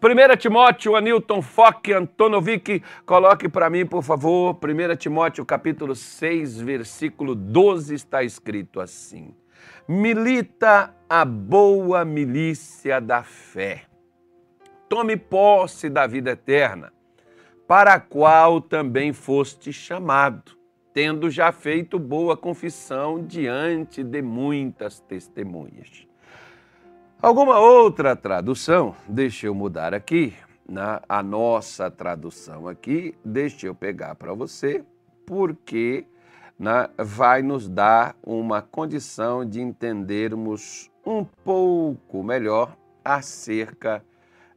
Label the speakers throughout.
Speaker 1: 1 Timóteo, Anilton Fock, Antonovic, coloque para mim, por favor. 1 Timóteo, capítulo 6, versículo 12, está escrito assim: Milita a boa milícia da fé. Tome posse da vida eterna, para a qual também foste chamado, tendo já feito boa confissão diante de muitas testemunhas. Alguma outra tradução, deixa eu mudar aqui, na a nossa tradução aqui, deixa eu pegar para você, porque vai nos dar uma condição de entendermos um pouco melhor acerca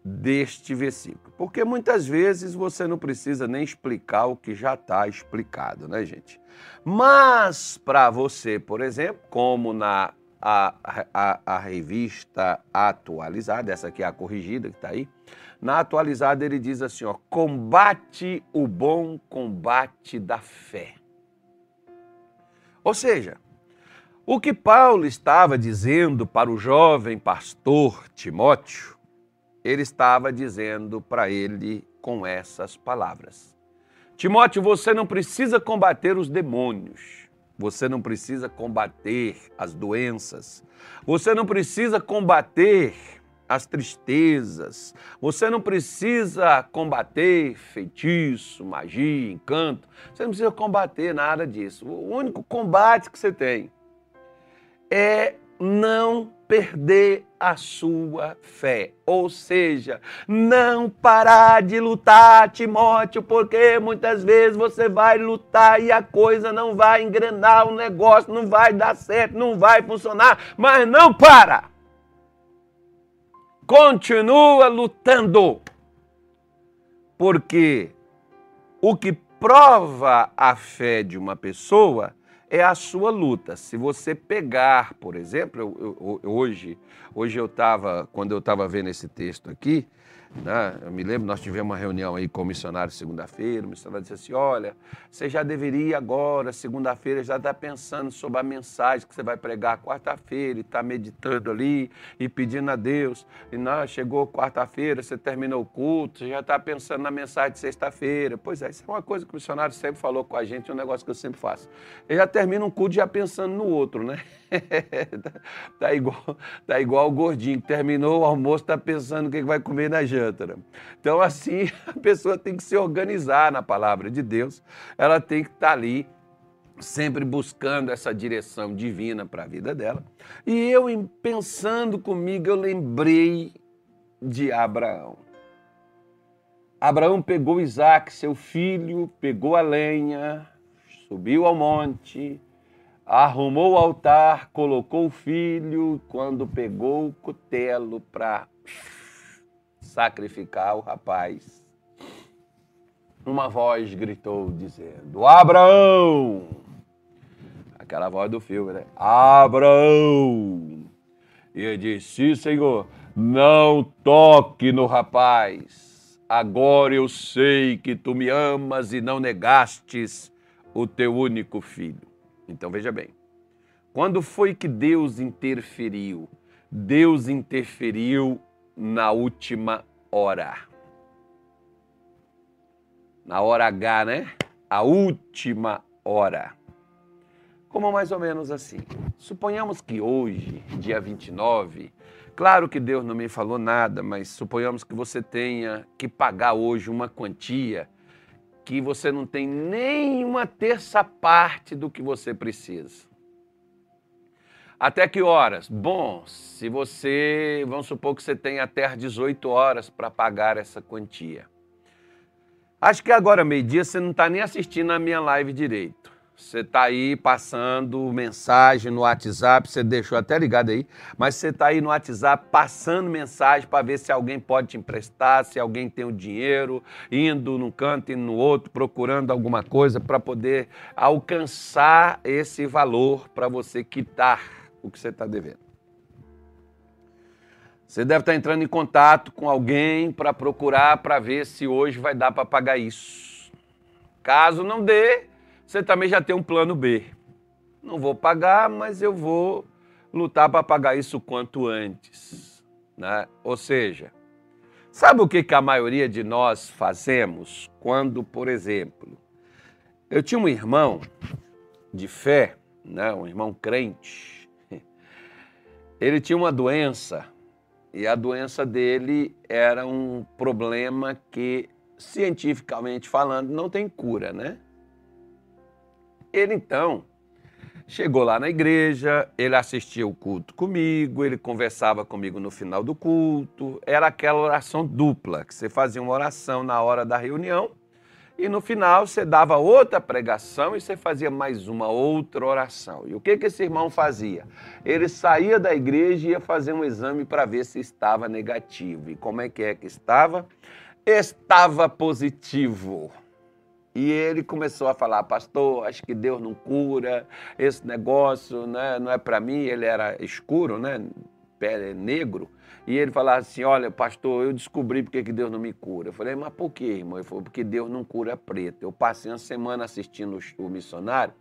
Speaker 1: deste versículo. Porque muitas vezes você não precisa nem explicar o que já está explicado, né, gente? Mas para você, por exemplo, como na a, a, a revista atualizada, essa aqui é a corrigida que está aí. Na atualizada ele diz assim: ó, combate o bom combate da fé. Ou seja, o que Paulo estava dizendo para o jovem pastor Timóteo, ele estava dizendo para ele com essas palavras: Timóteo, você não precisa combater os demônios. Você não precisa combater as doenças. Você não precisa combater as tristezas. Você não precisa combater feitiço, magia, encanto. Você não precisa combater nada disso. O único combate que você tem é não perder a sua fé. Ou seja, não parar de lutar, Timóteo, porque muitas vezes você vai lutar e a coisa não vai engrenar, o negócio não vai dar certo, não vai funcionar, mas não para. Continua lutando. Porque o que prova a fé de uma pessoa é a sua luta. Se você pegar, por exemplo, eu, eu, hoje, hoje eu estava, quando eu estava vendo esse texto aqui, né? Eu me lembro, nós tivemos uma reunião aí com o missionário segunda-feira, o missionário disse assim, olha, você já deveria agora, segunda-feira, já estar tá pensando sobre a mensagem que você vai pregar quarta-feira e está meditando ali e pedindo a Deus. E não, chegou quarta-feira, você terminou o culto, você já está pensando na mensagem de sexta-feira. Pois é, isso é uma coisa que o missionário sempre falou com a gente, um negócio que eu sempre faço. Ele já termina um culto já pensando no outro, né? tá, igual, tá igual o gordinho que terminou o almoço, tá pensando o que vai comer na janta. Né? Então, assim, a pessoa tem que se organizar na palavra de Deus, ela tem que estar tá ali sempre buscando essa direção divina para a vida dela. E eu, pensando comigo, eu lembrei de Abraão. Abraão pegou Isaac, seu filho, pegou a lenha, subiu ao monte, arrumou o altar, colocou o filho, quando pegou o cutelo para sacrificar o rapaz, uma voz gritou dizendo: Abraão! Aquela voz do filme, né? Abraão! E ele disse: Senhor, não toque no rapaz. Agora eu sei que tu me amas e não negastes o teu único filho. Então veja bem, quando foi que Deus interferiu? Deus interferiu na última hora. Na hora H, né? A última hora. Como mais ou menos assim. Suponhamos que hoje, dia 29, claro que Deus não me falou nada, mas suponhamos que você tenha que pagar hoje uma quantia que você não tem nem uma terça parte do que você precisa. Até que horas? Bom, se você, vamos supor que você tem até às 18 horas para pagar essa quantia. Acho que agora, meio-dia, você não está nem assistindo a minha live direito. Você está aí passando mensagem no WhatsApp, você deixou até ligado aí, mas você está aí no WhatsApp passando mensagem para ver se alguém pode te emprestar, se alguém tem o dinheiro, indo num canto e no outro, procurando alguma coisa para poder alcançar esse valor para você quitar o que você está devendo. Você deve estar tá entrando em contato com alguém para procurar para ver se hoje vai dar para pagar isso. Caso não dê, você também já tem um plano B. Não vou pagar, mas eu vou lutar para pagar isso quanto antes. Né? Ou seja, Sabe o que, que a maioria de nós fazemos quando, por exemplo, eu tinha um irmão de fé, né, um irmão crente, ele tinha uma doença e a doença dele era um problema que, cientificamente falando, não tem cura, né? Ele então chegou lá na igreja, ele assistia o culto comigo, ele conversava comigo no final do culto. Era aquela oração dupla, que você fazia uma oração na hora da reunião e no final você dava outra pregação e você fazia mais uma outra oração. E o que, que esse irmão fazia? Ele saía da igreja e ia fazer um exame para ver se estava negativo. E como é que é que estava? Estava positivo. E ele começou a falar, pastor, acho que Deus não cura, esse negócio né, não é para mim. Ele era escuro, né, pele negro. E ele falava assim: Olha, pastor, eu descobri porque que Deus não me cura. Eu falei, mas por quê, irmão? Ele falou, porque Deus não cura preto. Eu passei uma semana assistindo o missionário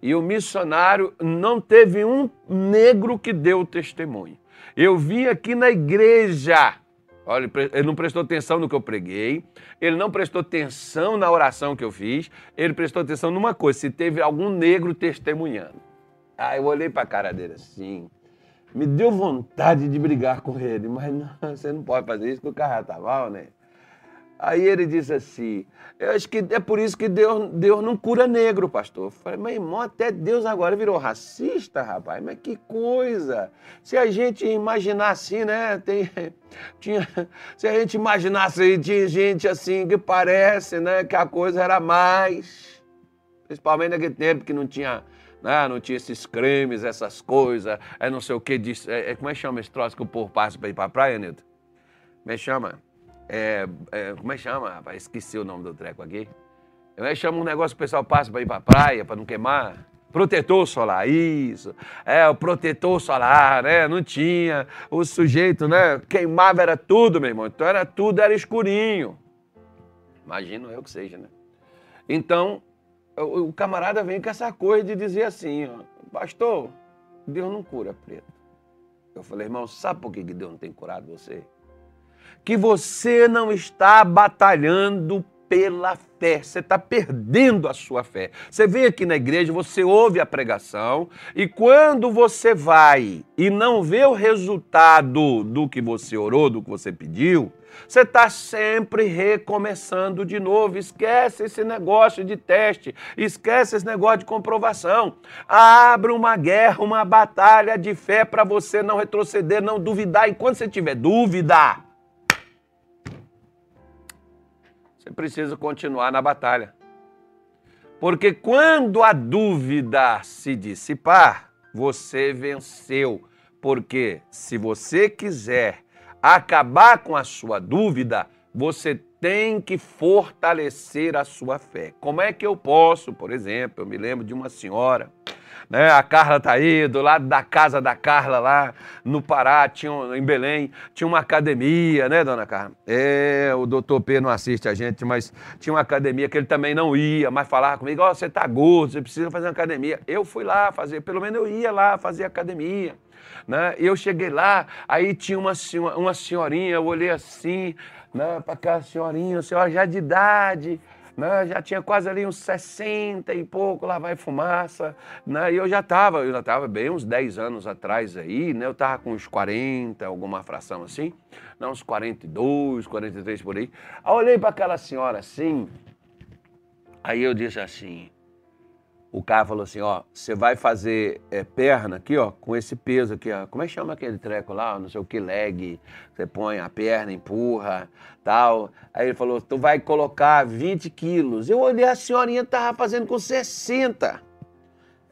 Speaker 1: e o missionário não teve um negro que deu testemunho. Eu vim aqui na igreja Olha, ele não prestou atenção no que eu preguei, ele não prestou atenção na oração que eu fiz, ele prestou atenção numa coisa, se teve algum negro testemunhando. Aí eu olhei para a cara dele assim, me deu vontade de brigar com ele, mas não, você não pode fazer isso, porque o cara tá mal, né? Aí ele disse assim: Eu acho que é por isso que Deus, Deus não cura negro, pastor. Eu falei, meu irmão, até Deus agora virou racista, rapaz. Mas que coisa! Se a gente imaginar assim, né? Tem, tinha, se a gente imaginasse, tinha gente assim que parece, né? Que a coisa era mais. Principalmente naquele tempo que não tinha. Né, não tinha esses cremes, essas coisas, é não sei o que. Disso, é, é, como é que chama esse troço que o povo passa para ir para a praia, Nilton? Como é que chama? É, é, como é que chama, rapaz? Esqueci o nome do treco aqui. Como é que chama um negócio que o pessoal passa para ir para a praia, para não queimar? Protetor solar, isso. É, o protetor solar, né? Não tinha. O sujeito, né? Queimava era tudo, meu irmão. Então era tudo, era escurinho. Imagino eu que seja, né? Então, o, o camarada vem com essa coisa de dizer assim, ó, pastor, Deus não cura preto. Eu falei, irmão, sabe por que Deus não tem curado você? que você não está batalhando pela fé, você está perdendo a sua fé. Você vem aqui na igreja, você ouve a pregação e quando você vai e não vê o resultado do que você orou, do que você pediu, você está sempre recomeçando de novo. Esquece esse negócio de teste, esquece esse negócio de comprovação. Abre uma guerra, uma batalha de fé para você não retroceder, não duvidar. E quando você tiver dúvida, Você precisa continuar na batalha. Porque quando a dúvida se dissipar, você venceu. Porque se você quiser acabar com a sua dúvida, você tem que fortalecer a sua fé. Como é que eu posso, por exemplo, eu me lembro de uma senhora né? A Carla está aí, do lado da casa da Carla lá no Pará, tinha, em Belém, tinha uma academia, né, dona Carla? É, o doutor P não assiste a gente, mas tinha uma academia que ele também não ia, mas falava comigo, ó, oh, você tá gordo, você precisa fazer uma academia. Eu fui lá fazer, pelo menos eu ia lá fazer academia. Né? Eu cheguei lá, aí tinha uma, uma senhorinha, eu olhei assim, né, para aquela senhorinha, senhora já de idade, né? já tinha quase ali uns 60 e pouco, lá vai fumaça, né? e eu já estava, eu já estava bem uns 10 anos atrás aí, né? eu estava com uns 40, alguma fração assim, né? uns 42, 43 por aí. Aí olhei para aquela senhora assim, aí eu disse assim, o cara falou assim, ó, você vai fazer é, perna aqui, ó, com esse peso aqui, ó. Como é que chama aquele treco lá? Não sei o que, leg. Você põe a perna, empurra, tal. Aí ele falou, tu vai colocar 20 quilos. Eu olhei, a senhorinha tava fazendo com 60.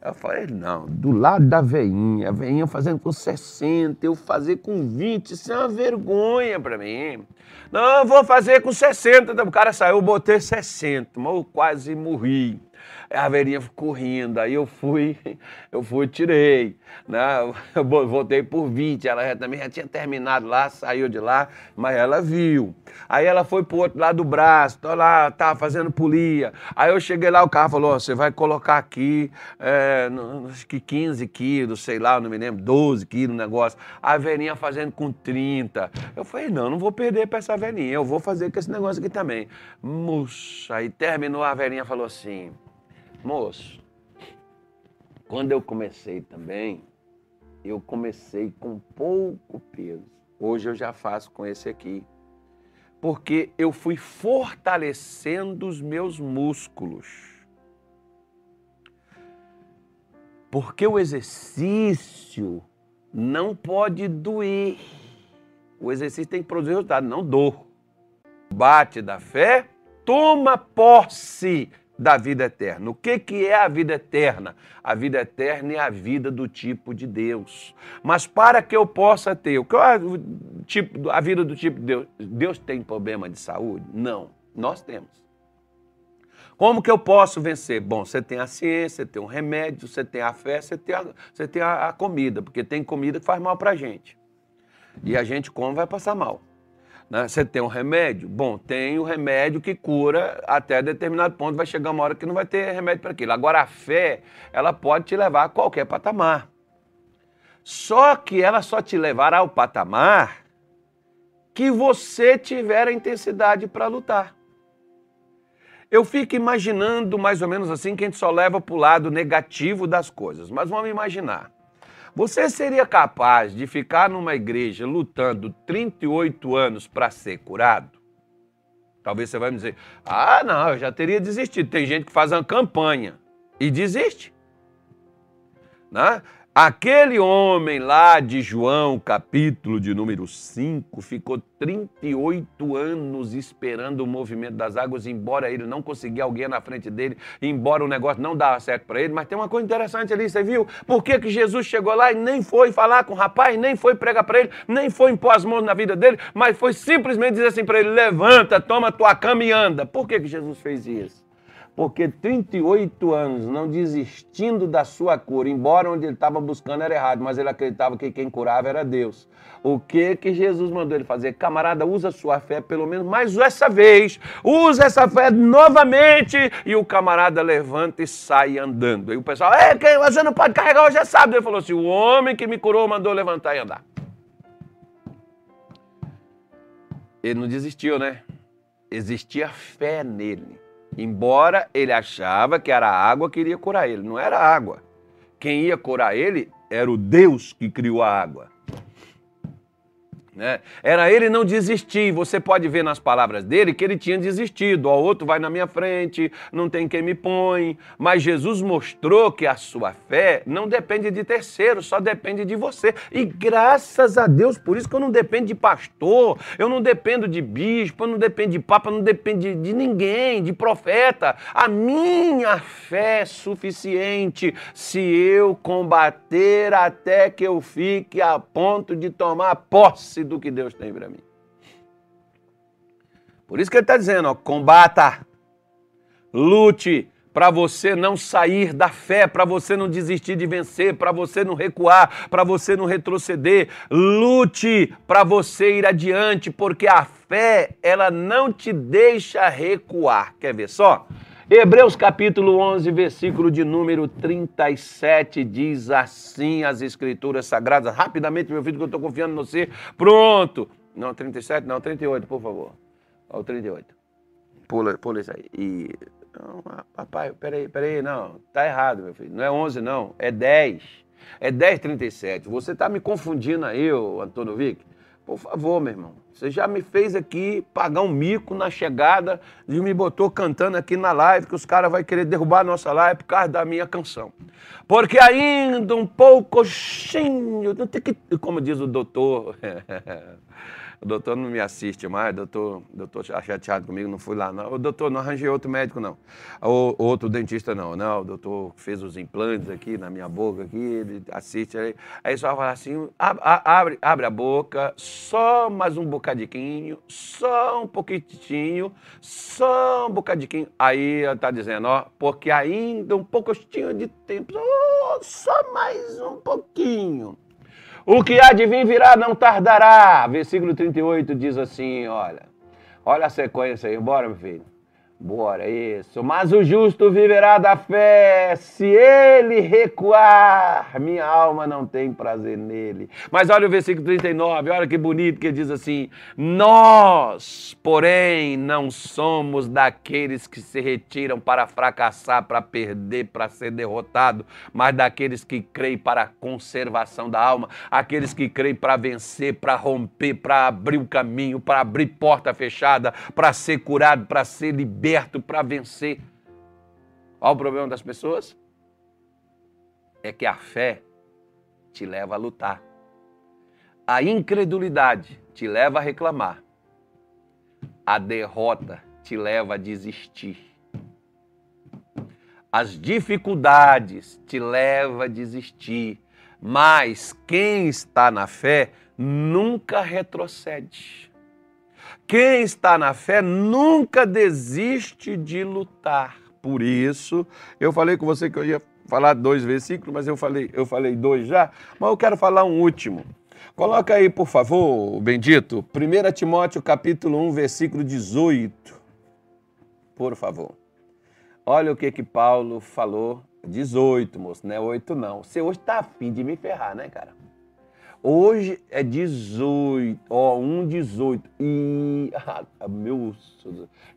Speaker 1: Eu falei, não, do lado da veinha, a veinha fazendo com 60, eu fazer com 20, isso é uma vergonha para mim. Não, eu vou fazer com 60. O cara saiu, eu botei 60, mas eu quase morri. A velhinha ficou rindo, aí eu fui, eu fui, tirei, né? Eu voltei por 20, ela já, também já tinha terminado lá, saiu de lá, mas ela viu. Aí ela foi pro outro lado do braço, tô lá, tava fazendo polia. Aí eu cheguei lá, o carro falou, você vai colocar aqui, é, acho que 15 quilos, sei lá, não me lembro, 12 quilos o negócio. A velhinha fazendo com 30. Eu falei, não, não vou perder pra essa velhinha, eu vou fazer com esse negócio aqui também. Muxa, aí terminou, a velhinha falou assim, Moço, quando eu comecei também, eu comecei com pouco peso. Hoje eu já faço com esse aqui. Porque eu fui fortalecendo os meus músculos. Porque o exercício não pode doer. O exercício tem que produzir resultado, não dor. Bate da fé, toma posse da vida eterna. O que, que é a vida eterna? A vida eterna é a vida do tipo de Deus. Mas para que eu possa ter, o que é o tipo, a vida do tipo de Deus? Deus tem problema de saúde? Não, nós temos. Como que eu posso vencer? Bom, você tem a ciência, você tem um remédio, você tem a fé, você tem a, você tem a, a comida, porque tem comida que faz mal para a gente. E a gente come vai passar mal. Né? Você tem um remédio? Bom, tem o remédio que cura até determinado ponto, vai chegar uma hora que não vai ter remédio para aquilo. Agora, a fé, ela pode te levar a qualquer patamar. Só que ela só te levará ao patamar que você tiver a intensidade para lutar. Eu fico imaginando mais ou menos assim que a gente só leva para o lado negativo das coisas. Mas vamos imaginar. Você seria capaz de ficar numa igreja lutando 38 anos para ser curado? Talvez você vai me dizer: ah, não, eu já teria desistido. Tem gente que faz uma campanha e desiste. Né? Aquele homem lá de João, capítulo de número 5, ficou 38 anos esperando o movimento das águas, embora ele não conseguia alguém na frente dele, embora o negócio não dava certo para ele. Mas tem uma coisa interessante ali, você viu? Por que, que Jesus chegou lá e nem foi falar com o rapaz, nem foi pregar para ele, nem foi impor as mãos na vida dele, mas foi simplesmente dizer assim para ele: levanta, toma tua cama e anda. Por que, que Jesus fez isso? Porque 38 anos não desistindo da sua cura, embora onde ele estava buscando era errado, mas ele acreditava que quem curava era Deus. O que que Jesus mandou ele fazer? Camarada, usa sua fé pelo menos mais essa vez, usa essa fé novamente, e o camarada levanta e sai andando. Aí o pessoal, é, você não pode carregar hoje é sábado. Ele falou assim, o homem que me curou mandou levantar e andar. Ele não desistiu, né? Existia fé nele. Embora ele achava que era a água que iria curar ele, não era a água. Quem ia curar ele era o Deus que criou a água. Né? Era ele não desistir. Você pode ver nas palavras dele que ele tinha desistido. O outro vai na minha frente, não tem quem me põe. Mas Jesus mostrou que a sua fé não depende de terceiro, só depende de você. E graças a Deus, por isso que eu não dependo de pastor, eu não dependo de bispo, eu não dependo de papa, eu não dependo de, de ninguém, de profeta. A minha fé é suficiente se eu combater até que eu fique a ponto de tomar posse do que Deus tem para mim. Por isso que ele está dizendo, ó, combata, lute para você não sair da fé, para você não desistir de vencer, para você não recuar, para você não retroceder. Lute para você ir adiante, porque a fé, ela não te deixa recuar. Quer ver só? Hebreus capítulo 11, versículo de número 37 diz assim as escrituras sagradas. Rapidamente, meu filho, que eu estou confiando em você. Pronto. Não, 37, não, 38, por favor. Ó, o 38. Pula, pula isso aí. E... Não, papai, peraí, peraí, não. Tá errado, meu filho. Não é 11, não. É 10. É 10, 37. Você está me confundindo aí, Antônio Vick? Por favor, meu irmão, você já me fez aqui pagar um mico na chegada e me botou cantando aqui na live que os caras vão querer derrubar a nossa live por causa da minha canção. Porque ainda um pouco, como diz o doutor, o doutor não me assiste mais, o doutor, doutor chateado comigo, não fui lá, não. O doutor, não arranjei outro médico, não. O, outro dentista, não. Não, o doutor fez os implantes aqui na minha boca, aqui, ele assiste. Aí, aí só fala assim, abre, abre a boca, só mais um bocadinho, só um pouquinho, só um bocadinho. Aí ela está dizendo, ó, porque ainda um pouquinho de tempo, só mais um pouquinho. O que há de vir virá não tardará. Versículo 38 diz assim, olha. Olha a sequência aí, bora, meu filho. Bora, isso. Mas o justo viverá da fé. Se ele recuar, minha alma não tem prazer nele. Mas olha o versículo 39, olha que bonito que diz assim: Nós, porém, não somos daqueles que se retiram para fracassar, para perder, para ser derrotado, mas daqueles que creem para a conservação da alma, aqueles que creem para vencer, para romper, para abrir o caminho, para abrir porta fechada, para ser curado, para ser liberto aberto para vencer. Qual o problema das pessoas? É que a fé te leva a lutar. A incredulidade te leva a reclamar. A derrota te leva a desistir. As dificuldades te levam a desistir. Mas quem está na fé nunca retrocede. Quem está na fé nunca desiste de lutar. Por isso, eu falei com você que eu ia falar dois versículos, mas eu falei, eu falei dois já, mas eu quero falar um último. Coloca aí, por favor, Bendito, 1 Timóteo capítulo 1, versículo 18. Por favor. Olha o que que Paulo falou, 18, moço, não é 8 não. Você hoje está afim de me ferrar, né, cara? Hoje é 18, ó, 1, 18. E, ah, meu,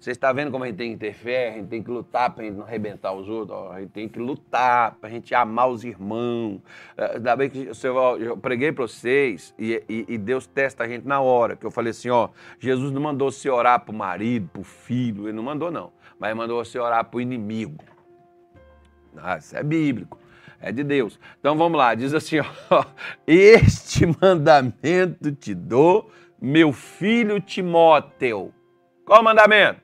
Speaker 1: você está vendo como a gente tem que ter fé, a gente tem que lutar para a gente não arrebentar os outros, ó, a gente tem que lutar para a gente amar os irmãos. É, ainda bem que eu preguei para vocês e, e, e, Deus testa a gente na hora, que eu falei assim, ó, Jesus não mandou você orar para o marido, para o filho, ele não mandou não, mas mandou você orar para o inimigo. Ah, isso é bíblico é de Deus. Então vamos lá, diz assim: ó, Este mandamento te dou, meu filho Timóteo. Qual mandamento?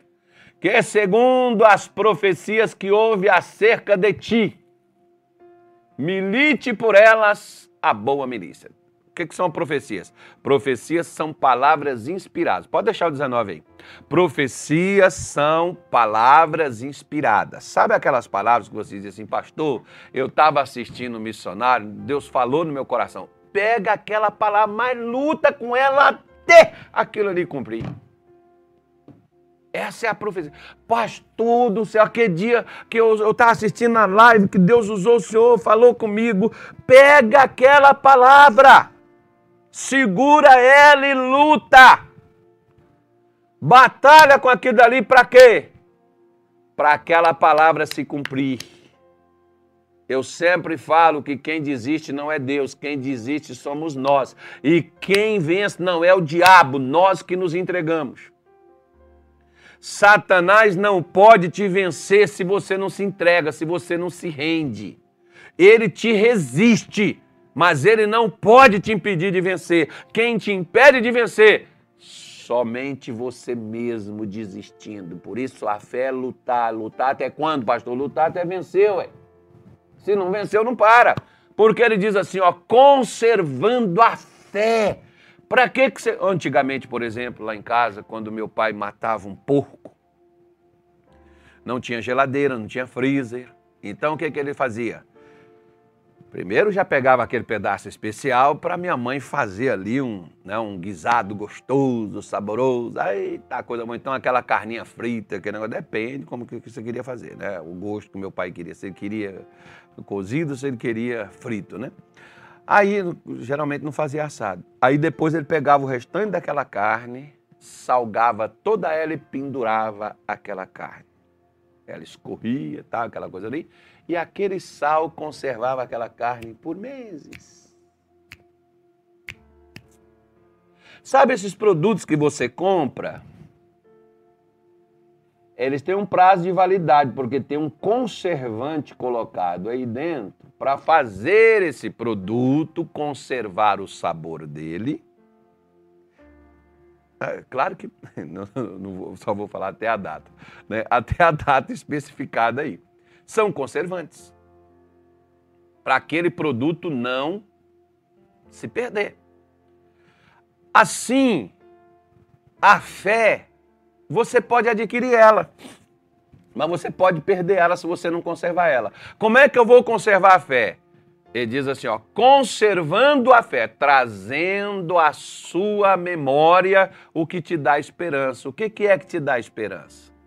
Speaker 1: Que segundo as profecias que houve acerca de ti, milite por elas a boa milícia que, que são profecias? Profecias são palavras inspiradas. Pode deixar o 19 aí. Profecias são palavras inspiradas. Sabe aquelas palavras que você diz assim, pastor, eu estava assistindo um missionário, Deus falou no meu coração. Pega aquela palavra, mas luta com ela até aquilo ali cumprir. Essa é a profecia. Pastor do céu, aquele dia que eu estava assistindo a live, que Deus usou o Senhor, falou comigo. Pega aquela palavra segura ela e luta. Batalha com aquilo dali para quê? Para aquela palavra se cumprir. Eu sempre falo que quem desiste não é Deus, quem desiste somos nós. E quem vence não é o diabo, nós que nos entregamos. Satanás não pode te vencer se você não se entrega, se você não se rende. Ele te resiste mas ele não pode te impedir de vencer. Quem te impede de vencer? Somente você mesmo desistindo. Por isso a fé é lutar. Lutar até quando, pastor? Lutar até vencer, ué. Se não venceu, não para. Porque ele diz assim, ó, conservando a fé. Para que que você... Antigamente, por exemplo, lá em casa, quando meu pai matava um porco, não tinha geladeira, não tinha freezer. Então o que, que ele fazia? Primeiro já pegava aquele pedaço especial para minha mãe fazer ali um, né, um guisado gostoso, saboroso. Aí tá coisa boa. Então aquela carninha frita, aquele negócio, depende como que você queria fazer, né? O gosto que meu pai queria. Se ele queria cozido, se ele queria frito, né? Aí geralmente não fazia assado. Aí depois ele pegava o restante daquela carne, salgava toda ela e pendurava aquela carne. Ela escorria, tá, aquela coisa ali e aquele sal conservava aquela carne por meses. Sabe esses produtos que você compra? Eles têm um prazo de validade, porque tem um conservante colocado aí dentro para fazer esse produto conservar o sabor dele É, claro que não, não, só vou falar até a data, né? até a data especificada aí. São conservantes. Para aquele produto não se perder. Assim, a fé, você pode adquirir ela, mas você pode perder ela se você não conservar ela. Como é que eu vou conservar a fé? Ele diz assim, ó, conservando a fé, trazendo à sua memória o que te dá esperança. O que, que é que te dá esperança?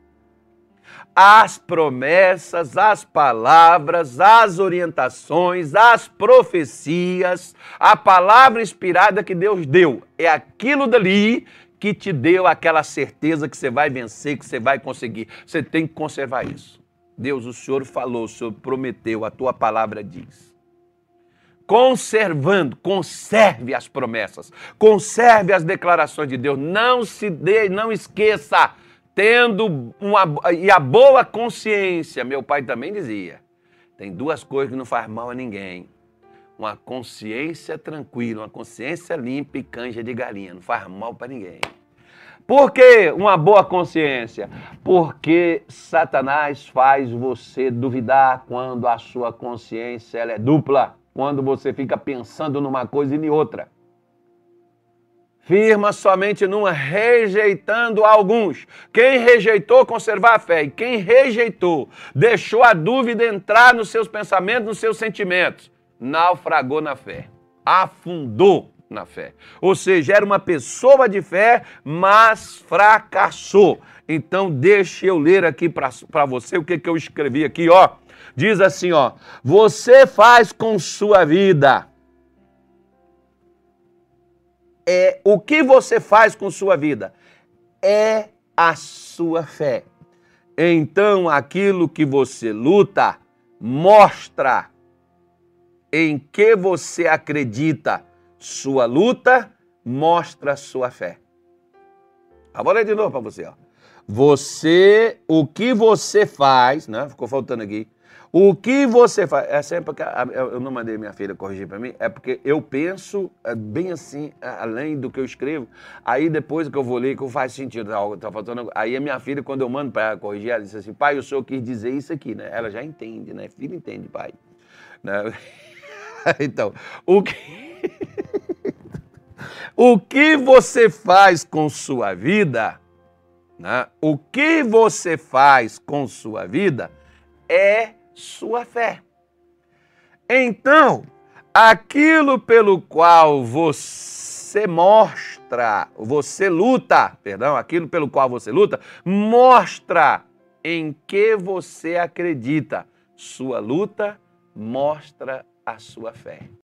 Speaker 1: As promessas, as palavras, as orientações, as profecias, a palavra inspirada que Deus deu. É aquilo dali que te deu aquela certeza que você vai vencer, que você vai conseguir. Você tem que conservar isso. Deus, o Senhor falou, o Senhor prometeu, a tua palavra diz conservando, conserve as promessas, conserve as declarações de Deus. Não se dê, não esqueça, tendo uma e a boa consciência. Meu pai também dizia: tem duas coisas que não faz mal a ninguém. Uma consciência tranquila, uma consciência limpa e canja de galinha, não faz mal para ninguém. Por que uma boa consciência? Porque Satanás faz você duvidar quando a sua consciência ela é dupla quando você fica pensando numa coisa e em outra. Firma somente numa, rejeitando alguns. Quem rejeitou, conservar a fé. E quem rejeitou, deixou a dúvida entrar nos seus pensamentos, nos seus sentimentos, naufragou na fé. Afundou na fé. Ou seja, era uma pessoa de fé, mas fracassou. Então, deixe eu ler aqui para você o que, que eu escrevi aqui, ó diz assim, ó: "Você faz com sua vida é o que você faz com sua vida é a sua fé. Então, aquilo que você luta mostra em que você acredita. Sua luta mostra sua fé. Vou ler de novo para você. Ó. Você, o que você faz, né? Ficou faltando aqui. O que você faz? É sempre que eu não mandei minha filha corrigir para mim, é porque eu penso é, bem assim, além do que eu escrevo. Aí depois que eu vou ler, que faz sentido, tá, tá faltando. Aí a minha filha, quando eu mando para ela corrigir, ela disse assim: pai, o senhor quis dizer isso aqui, né? Ela já entende, né? Filha entende, pai. Né? então, o que. o que você faz com sua vida, né? o que você faz com sua vida é sua fé. Então, aquilo pelo qual você mostra, você luta, perdão, aquilo pelo qual você luta, mostra em que você acredita. Sua luta mostra a sua fé.